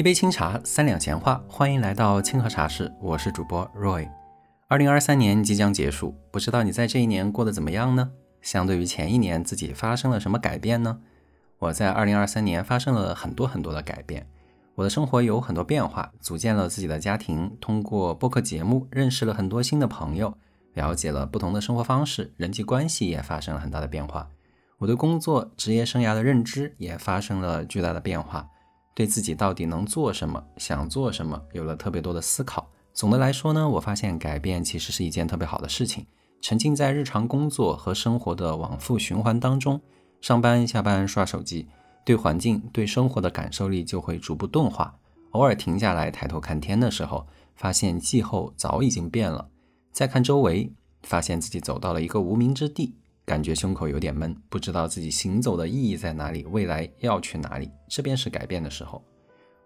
一杯清茶，三两闲话，欢迎来到清河茶室，我是主播 Roy。二零二三年即将结束，不知道你在这一年过得怎么样呢？相对于前一年，自己发生了什么改变呢？我在二零二三年发生了很多很多的改变，我的生活有很多变化，组建了自己的家庭，通过播客节目认识了很多新的朋友，了解了不同的生活方式，人际关系也发生了很大的变化。我对工作、职业生涯的认知也发生了巨大的变化。对自己到底能做什么、想做什么，有了特别多的思考。总的来说呢，我发现改变其实是一件特别好的事情。沉浸在日常工作和生活的往复循环当中，上班、下班刷手机，对环境、对生活的感受力就会逐步钝化。偶尔停下来抬头看天的时候，发现气候早已经变了。再看周围，发现自己走到了一个无名之地。感觉胸口有点闷，不知道自己行走的意义在哪里，未来要去哪里，这便是改变的时候。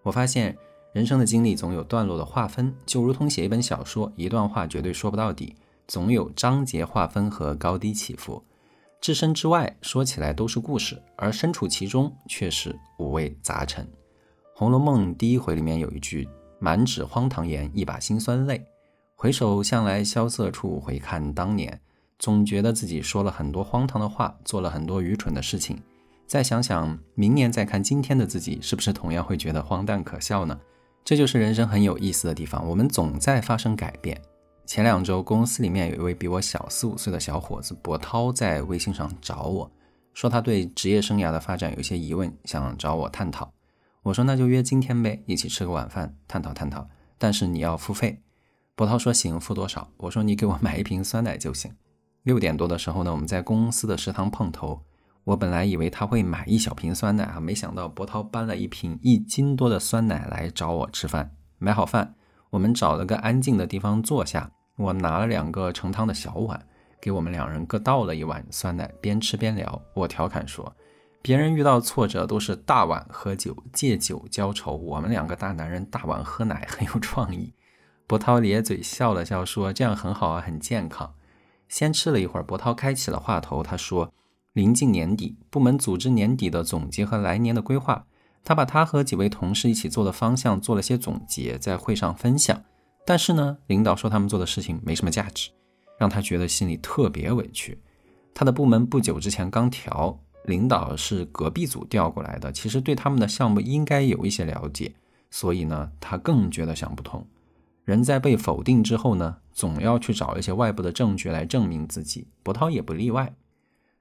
我发现人生的经历总有段落的划分，就如同写一本小说，一段话绝对说不到底，总有章节划分和高低起伏。置身之外，说起来都是故事，而身处其中却是五味杂陈。《红楼梦》第一回里面有一句：“满纸荒唐言，一把辛酸泪。回首向来萧瑟处，回看当年。”总觉得自己说了很多荒唐的话，做了很多愚蠢的事情。再想想，明年再看今天的自己，是不是同样会觉得荒诞可笑呢？这就是人生很有意思的地方，我们总在发生改变。前两周，公司里面有一位比我小四五岁的小伙子博涛在微信上找我说，他对职业生涯的发展有些疑问，想找我探讨。我说那就约今天呗，一起吃个晚饭，探讨探讨。但是你要付费。博涛说行，付多少？我说你给我买一瓶酸奶就行。六点多的时候呢，我们在公司的食堂碰头。我本来以为他会买一小瓶酸奶啊，没想到博涛搬了一瓶一斤多的酸奶来找我吃饭。买好饭，我们找了个安静的地方坐下。我拿了两个盛汤的小碗，给我们两人各倒了一碗酸奶，边吃边聊。我调侃说：“别人遇到挫折都是大碗喝酒，借酒浇愁，我们两个大男人大碗喝奶，很有创意。”博涛咧嘴笑了笑说：“这样很好啊，很健康。”先吃了一会儿，博涛开启了话头。他说：“临近年底，部门组织年底的总结和来年的规划。他把他和几位同事一起做的方向做了些总结，在会上分享。但是呢，领导说他们做的事情没什么价值，让他觉得心里特别委屈。他的部门不久之前刚调，领导是隔壁组调过来的，其实对他们的项目应该有一些了解，所以呢，他更觉得想不通。”人在被否定之后呢，总要去找一些外部的证据来证明自己。博涛也不例外。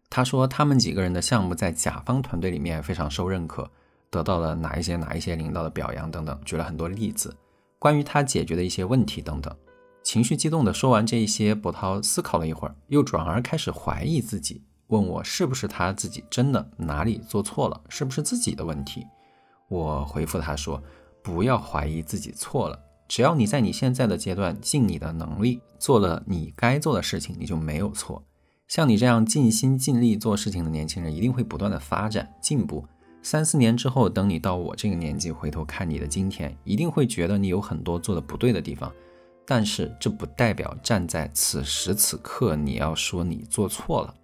他说，他们几个人的项目在甲方团队里面非常受认可，得到了哪一些哪一些领导的表扬等等，举了很多例子，关于他解决的一些问题等等。情绪激动的说完这一些，博涛思考了一会儿，又转而开始怀疑自己，问我是不是他自己真的哪里做错了，是不是自己的问题？我回复他说，不要怀疑自己错了。只要你在你现在的阶段尽你的能力做了你该做的事情，你就没有错。像你这样尽心尽力做事情的年轻人，一定会不断的发展进步。三四年之后，等你到我这个年纪回头看你的今天，一定会觉得你有很多做的不对的地方。但是这不代表站在此时此刻你要说你做错了。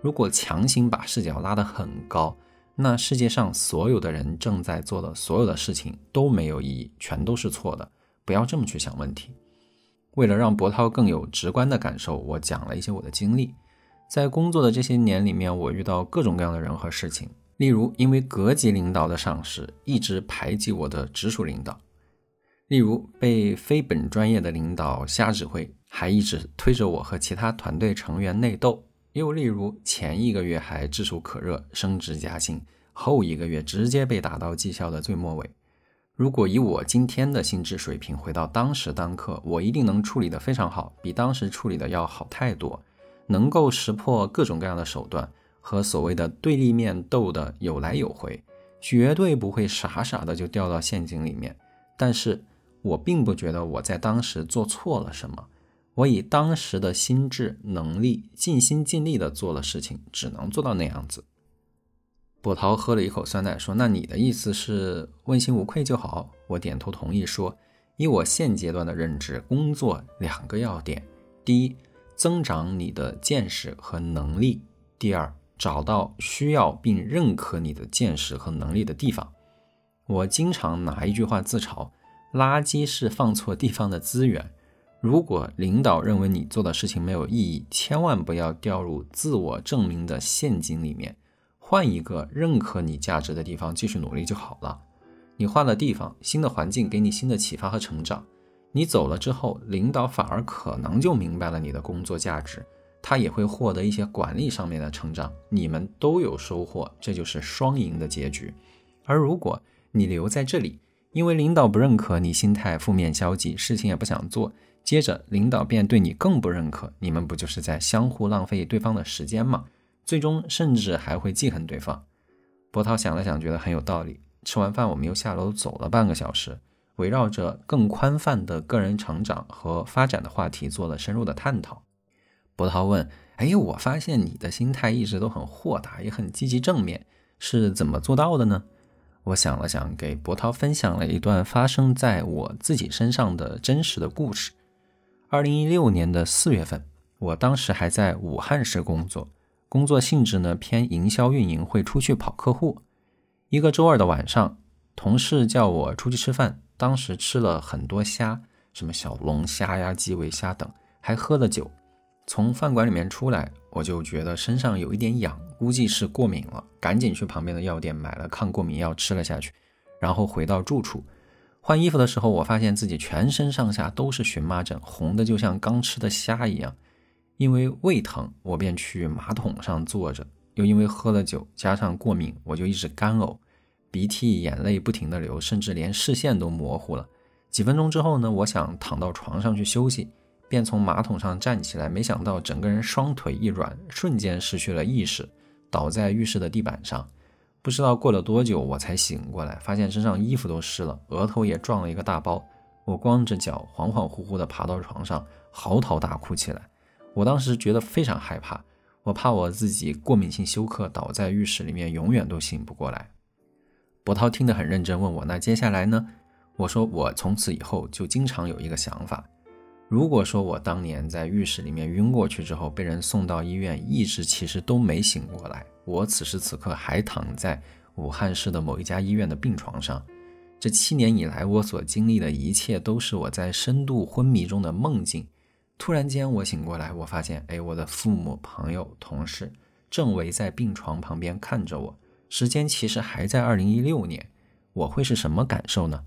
如果强行把视角拉得很高，那世界上所有的人正在做的所有的事情都没有意义，全都是错的。不要这么去想问题。为了让博涛更有直观的感受，我讲了一些我的经历。在工作的这些年里面，我遇到各种各样的人和事情。例如，因为隔级领导的赏识，一直排挤我的直属领导；例如，被非本专业的领导瞎指挥，还一直推着我和其他团队成员内斗；又例如，前一个月还炙手可热升职加薪，后一个月直接被打到绩效的最末尾。如果以我今天的心智水平回到当时当刻，我一定能处理得非常好，比当时处理的要好太多，能够识破各种各样的手段和所谓的对立面斗得有来有回，绝对不会傻傻的就掉到陷阱里面。但是我并不觉得我在当时做错了什么，我以当时的心智能力尽心尽力的做了事情，只能做到那样子。波涛喝了一口酸奶，说：“那你的意思是问心无愧就好？”我点头同意，说：“以我现阶段的认知，工作两个要点：第一，增长你的见识和能力；第二，找到需要并认可你的见识和能力的地方。”我经常拿一句话自嘲：垃圾是放错地方的资源。如果领导认为你做的事情没有意义，千万不要掉入自我证明的陷阱里面，换一个认可你价值的地方继续努力就好了。你换了地方，新的环境给你新的启发和成长。你走了之后，领导反而可能就明白了你的工作价值，他也会获得一些管理上面的成长，你们都有收获，这就是双赢的结局。而如果你留在这里，因为领导不认可你，心态负面消极，事情也不想做。接着，领导便对你更不认可，你们不就是在相互浪费对方的时间吗？最终甚至还会记恨对方。波涛想了想，觉得很有道理。吃完饭，我们又下楼走了半个小时，围绕着更宽泛的个人成长和发展的话题做了深入的探讨。波涛问：“哎，我发现你的心态一直都很豁达，也很积极正面，是怎么做到的呢？”我想了想，给波涛分享了一段发生在我自己身上的真实的故事。二零一六年的四月份，我当时还在武汉市工作，工作性质呢偏营销运营，会出去跑客户。一个周二的晚上，同事叫我出去吃饭，当时吃了很多虾，什么小龙虾呀、基围虾等，还喝了酒。从饭馆里面出来，我就觉得身上有一点痒，估计是过敏了，赶紧去旁边的药店买了抗过敏药吃了下去，然后回到住处。换衣服的时候，我发现自己全身上下都是荨麻疹，红的就像刚吃的虾一样。因为胃疼，我便去马桶上坐着。又因为喝了酒，加上过敏，我就一直干呕，鼻涕、眼泪不停的流，甚至连视线都模糊了。几分钟之后呢，我想躺到床上去休息，便从马桶上站起来，没想到整个人双腿一软，瞬间失去了意识，倒在浴室的地板上。不知道过了多久，我才醒过来，发现身上衣服都湿了，额头也撞了一个大包。我光着脚，恍恍惚惚地爬到床上，嚎啕大哭起来。我当时觉得非常害怕，我怕我自己过敏性休克，倒在浴室里面，永远都醒不过来。博涛听得很认真，问我：“那接下来呢？”我说：“我从此以后就经常有一个想法，如果说我当年在浴室里面晕过去之后，被人送到医院，一直其实都没醒过来。”我此时此刻还躺在武汉市的某一家医院的病床上，这七年以来我所经历的一切都是我在深度昏迷中的梦境。突然间我醒过来，我发现，哎，我的父母、朋友、同事正围在病床旁边看着我。时间其实还在二零一六年，我会是什么感受呢？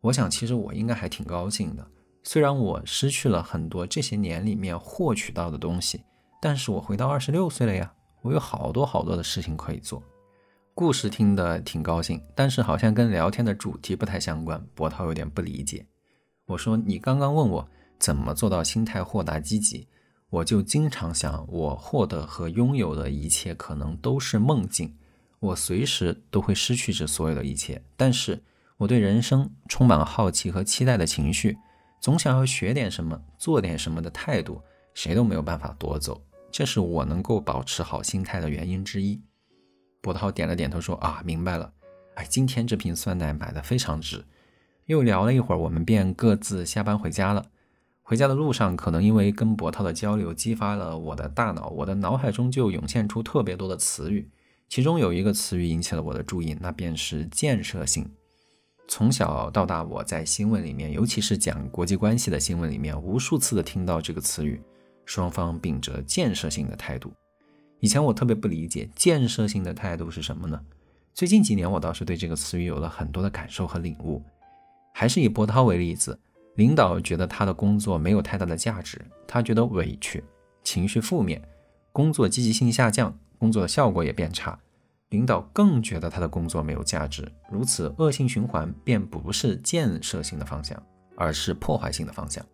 我想，其实我应该还挺高兴的。虽然我失去了很多这些年里面获取到的东西，但是我回到二十六岁了呀。我有好多好多的事情可以做，故事听得挺高兴，但是好像跟聊天的主题不太相关。博涛有点不理解。我说：“你刚刚问我怎么做到心态豁达积极，我就经常想，我获得和拥有的一切可能都是梦境，我随时都会失去这所有的一切。但是我对人生充满好奇和期待的情绪，总想要学点什么、做点什么的态度，谁都没有办法夺走。”这是我能够保持好心态的原因之一。波涛点了点头，说：“啊，明白了。哎，今天这瓶酸奶买的非常值。”又聊了一会儿，我们便各自下班回家了。回家的路上，可能因为跟波涛的交流，激发了我的大脑，我的脑海中就涌现出特别多的词语。其中有一个词语引起了我的注意，那便是建设性。从小到大，我在新闻里面，尤其是讲国际关系的新闻里面，无数次的听到这个词语。双方秉着建设性的态度。以前我特别不理解建设性的态度是什么呢？最近几年我倒是对这个词语有了很多的感受和领悟。还是以波涛为例子，领导觉得他的工作没有太大的价值，他觉得委屈，情绪负面，工作积极性下降，工作的效果也变差。领导更觉得他的工作没有价值，如此恶性循环便不是建设性的方向，而是破坏性的方向。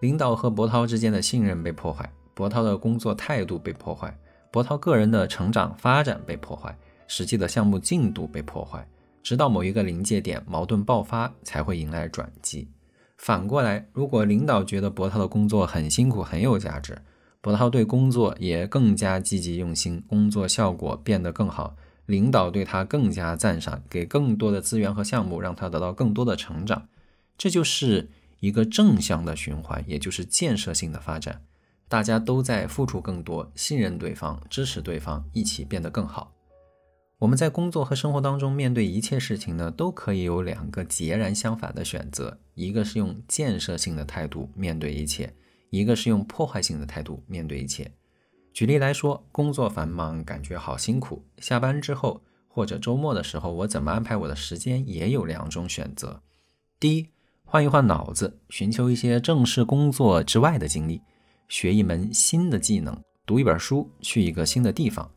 领导和博涛之间的信任被破坏，博涛的工作态度被破坏，博涛个人的成长发展被破坏，实际的项目进度被破坏，直到某一个临界点，矛盾爆发才会迎来转机。反过来，如果领导觉得博涛的工作很辛苦、很有价值，博涛对工作也更加积极用心，工作效果变得更好，领导对他更加赞赏，给更多的资源和项目，让他得到更多的成长，这就是。一个正向的循环，也就是建设性的发展，大家都在付出更多，信任对方，支持对方，一起变得更好。我们在工作和生活当中面对一切事情呢，都可以有两个截然相反的选择：一个是用建设性的态度面对一切，一个是用破坏性的态度面对一切。举例来说，工作繁忙，感觉好辛苦，下班之后或者周末的时候，我怎么安排我的时间也有两种选择：第一，换一换脑子，寻求一些正式工作之外的经历，学一门新的技能，读一本书，去一个新的地方；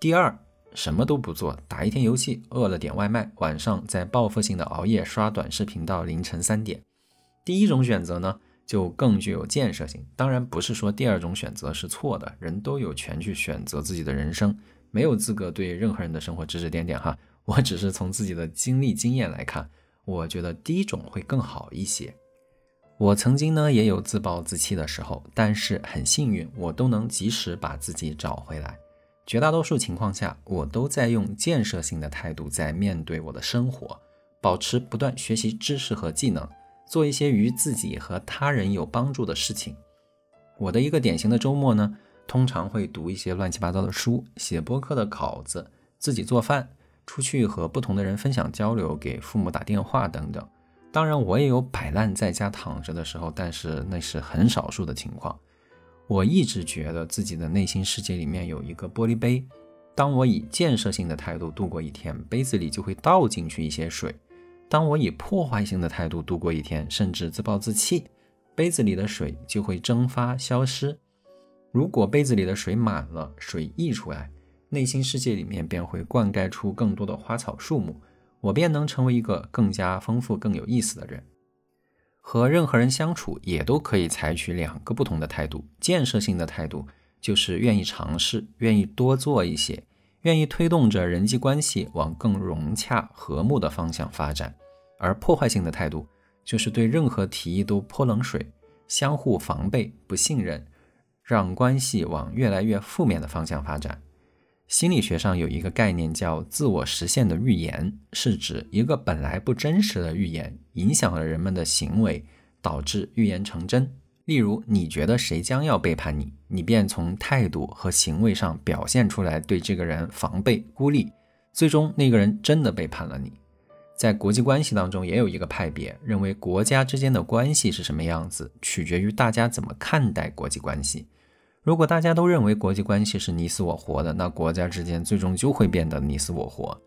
第二。什么都不做，打一天游戏，饿了点外卖，晚上再报复性的熬夜刷短视频到凌晨三点。第一种选择呢，就更具有建设性。当然不是说第二种选择是错的，人都有权去选择自己的人生，没有资格对任何人的生活指指点点哈。我只是从自己的经历经验来看，我觉得第一种会更好一些。我曾经呢也有自暴自弃的时候，但是很幸运，我都能及时把自己找回来。绝大多数情况下，我都在用建设性的态度在面对我的生活，保持不断学习知识和技能，做一些与自己和他人有帮助的事情。我的一个典型的周末呢，通常会读一些乱七八糟的书，写播客的稿子，自己做饭，出去和不同的人分享交流，给父母打电话等等。当然，我也有摆烂在家躺着的时候，但是那是很少数的情况。我一直觉得自己的内心世界里面有一个玻璃杯，当我以建设性的态度度过一天，杯子里就会倒进去一些水；当我以破坏性的态度度过一天，甚至自暴自弃，杯子里的水就会蒸发消失。如果杯子里的水满了，水溢出来，内心世界里面便会灌溉出更多的花草树木，我便能成为一个更加丰富、更有意思的人。和任何人相处也都可以采取两个不同的态度。建设性的态度就是愿意尝试，愿意多做一些，愿意推动着人际关系往更融洽、和睦的方向发展；而破坏性的态度就是对任何提议都泼冷水，相互防备、不信任，让关系往越来越负面的方向发展。心理学上有一个概念叫“自我实现的预言”，是指一个本来不真实的预言影响了人们的行为，导致预言成真。例如，你觉得谁将要背叛你，你便从态度和行为上表现出来对这个人防备、孤立，最终那个人真的背叛了你。在国际关系当中，也有一个派别认为，国家之间的关系是什么样子，取决于大家怎么看待国际关系。如果大家都认为国际关系是你死我活的，那国家之间最终就会变得你死我活。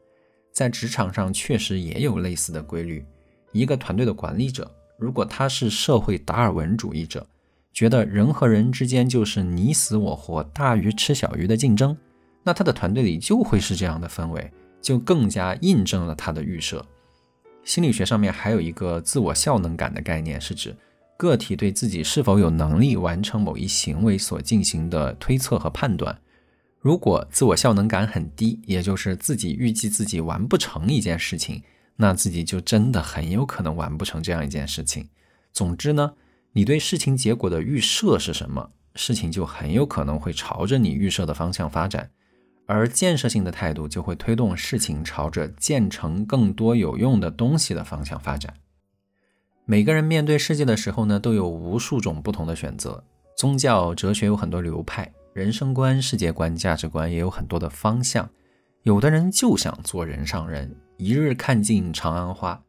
在职场上确实也有类似的规律。一个团队的管理者，如果他是社会达尔文主义者，觉得人和人之间就是你死我活、大鱼吃小鱼的竞争，那他的团队里就会是这样的氛围，就更加印证了他的预设。心理学上面还有一个自我效能感的概念，是指。个体对自己是否有能力完成某一行为所进行的推测和判断，如果自我效能感很低，也就是自己预计自己完不成一件事情，那自己就真的很有可能完不成这样一件事情。总之呢，你对事情结果的预设是什么，事情就很有可能会朝着你预设的方向发展，而建设性的态度就会推动事情朝着建成更多有用的东西的方向发展。每个人面对世界的时候呢，都有无数种不同的选择。宗教、哲学有很多流派，人生观、世界观、价值观也有很多的方向。有的人就想做人上人，一日看尽长安花；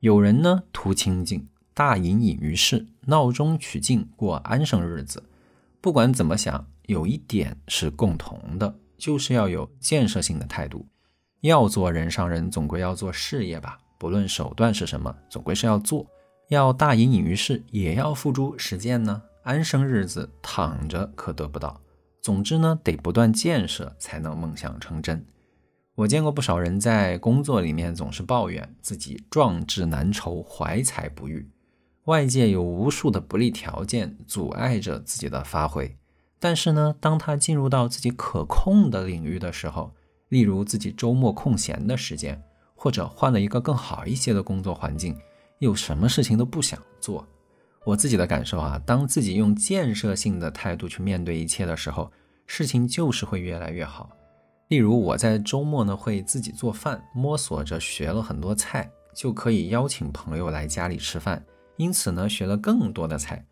有人呢图清静，大隐隐于市，闹中取静，过安生日子。不管怎么想，有一点是共同的，就是要有建设性的态度。要做人上人，总归要做事业吧，不论手段是什么，总归是要做。要大隐隐于市，也要付诸实践呢。安生日子躺着可得不到。总之呢，得不断建设，才能梦想成真。我见过不少人在工作里面总是抱怨自己壮志难酬，怀才不遇，外界有无数的不利条件阻碍着自己的发挥。但是呢，当他进入到自己可控的领域的时候，例如自己周末空闲的时间，或者换了一个更好一些的工作环境。有什么事情都不想做。我自己的感受啊，当自己用建设性的态度去面对一切的时候，事情就是会越来越好。例如，我在周末呢会自己做饭，摸索着学了很多菜，就可以邀请朋友来家里吃饭。因此呢，学了更多的菜。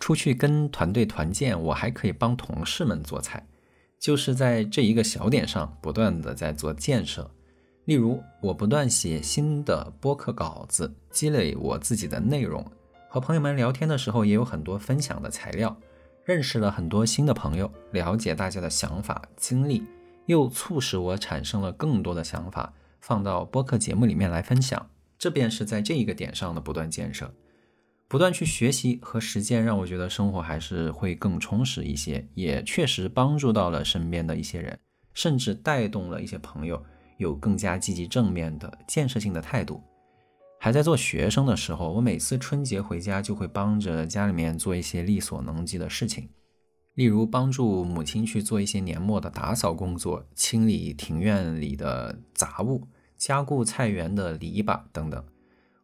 出去跟团队团建，我还可以帮同事们做菜。就是在这一个小点上不断的在做建设。例如，我不断写新的播客稿子，积累我自己的内容，和朋友们聊天的时候也有很多分享的材料，认识了很多新的朋友，了解大家的想法经历，又促使我产生了更多的想法，放到播客节目里面来分享。这便是在这一个点上的不断建设。不断去学习和实践，让我觉得生活还是会更充实一些，也确实帮助到了身边的一些人，甚至带动了一些朋友有更加积极正面的建设性的态度。还在做学生的时候，我每次春节回家就会帮着家里面做一些力所能及的事情，例如帮助母亲去做一些年末的打扫工作，清理庭院里的杂物，加固菜园的篱笆等等。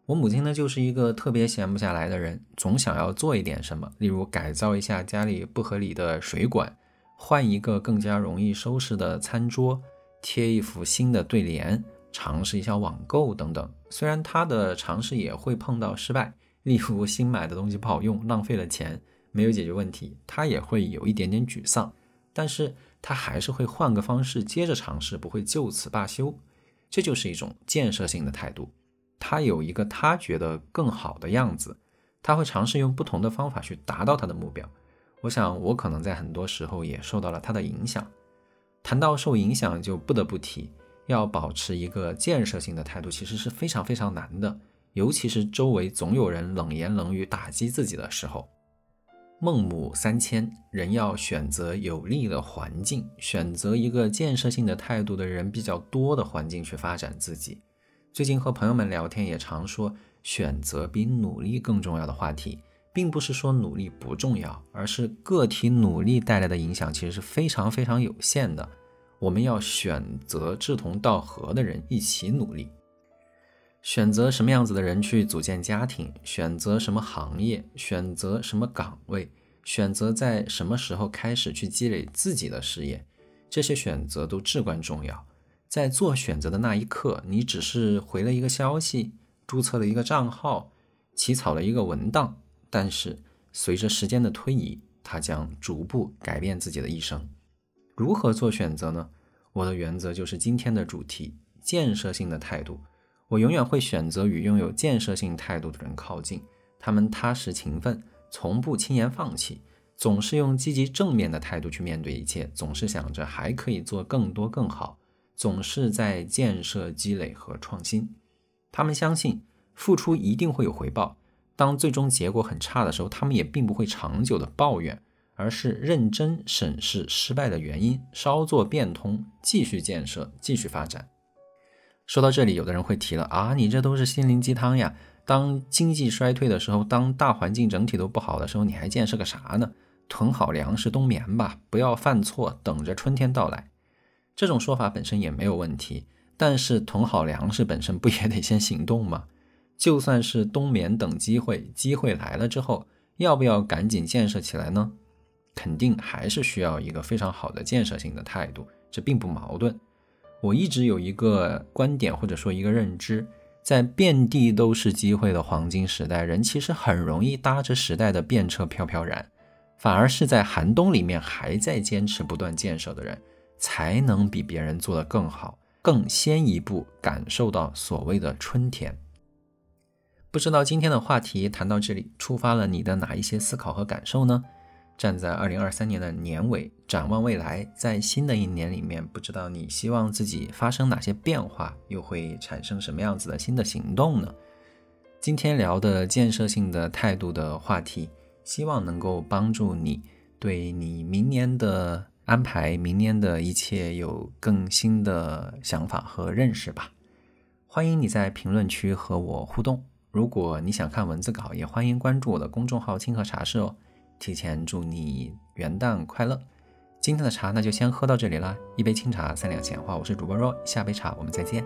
我母亲呢，就是一个特别闲不下来的人，总想要做一点什么，例如改造一下家里不合理的水管，换一个更加容易收拾的餐桌，贴一幅新的对联，尝试一下网购等等。虽然他的尝试也会碰到失败，例如新买的东西不好用，浪费了钱，没有解决问题，他也会有一点点沮丧，但是他还是会换个方式接着尝试，不会就此罢休。这就是一种建设性的态度。他有一个他觉得更好的样子，他会尝试用不同的方法去达到他的目标。我想，我可能在很多时候也受到了他的影响。谈到受影响，就不得不提，要保持一个建设性的态度，其实是非常非常难的，尤其是周围总有人冷言冷语打击自己的时候。孟母三迁，人要选择有利的环境，选择一个建设性的态度的人比较多的环境去发展自己。最近和朋友们聊天，也常说选择比努力更重要的话题，并不是说努力不重要，而是个体努力带来的影响其实是非常非常有限的。我们要选择志同道合的人一起努力，选择什么样子的人去组建家庭，选择什么行业，选择什么岗位，选择在什么时候开始去积累自己的事业，这些选择都至关重要。在做选择的那一刻，你只是回了一个消息，注册了一个账号，起草了一个文档，但是随着时间的推移，他将逐步改变自己的一生。如何做选择呢？我的原则就是今天的主题：建设性的态度。我永远会选择与拥有建设性态度的人靠近，他们踏实勤奋，从不轻言放弃，总是用积极正面的态度去面对一切，总是想着还可以做更多更好。总是在建设、积累和创新。他们相信付出一定会有回报。当最终结果很差的时候，他们也并不会长久的抱怨，而是认真审视失败的原因，稍作变通，继续建设，继续发展。说到这里，有的人会提了啊，你这都是心灵鸡汤呀！当经济衰退的时候，当大环境整体都不好的时候，你还建设个啥呢？囤好粮食冬眠吧，不要犯错，等着春天到来。这种说法本身也没有问题，但是囤好粮食本身不也得先行动吗？就算是冬眠等机会，机会来了之后，要不要赶紧建设起来呢？肯定还是需要一个非常好的建设性的态度，这并不矛盾。我一直有一个观点或者说一个认知，在遍地都是机会的黄金时代，人其实很容易搭着时代的便车飘飘然，反而是在寒冬里面还在坚持不断建设的人。才能比别人做得更好，更先一步感受到所谓的春天。不知道今天的话题谈到这里，触发了你的哪一些思考和感受呢？站在二零二三年的年尾，展望未来，在新的一年里面，不知道你希望自己发生哪些变化，又会产生什么样子的新的行动呢？今天聊的建设性的态度的话题，希望能够帮助你对你明年的。安排明年的一切有更新的想法和认识吧。欢迎你在评论区和我互动。如果你想看文字稿，也欢迎关注我的公众号“清河茶室”哦。提前祝你元旦快乐！今天的茶那就先喝到这里啦，一杯清茶三两闲话。我是主播若，下杯茶我们再见。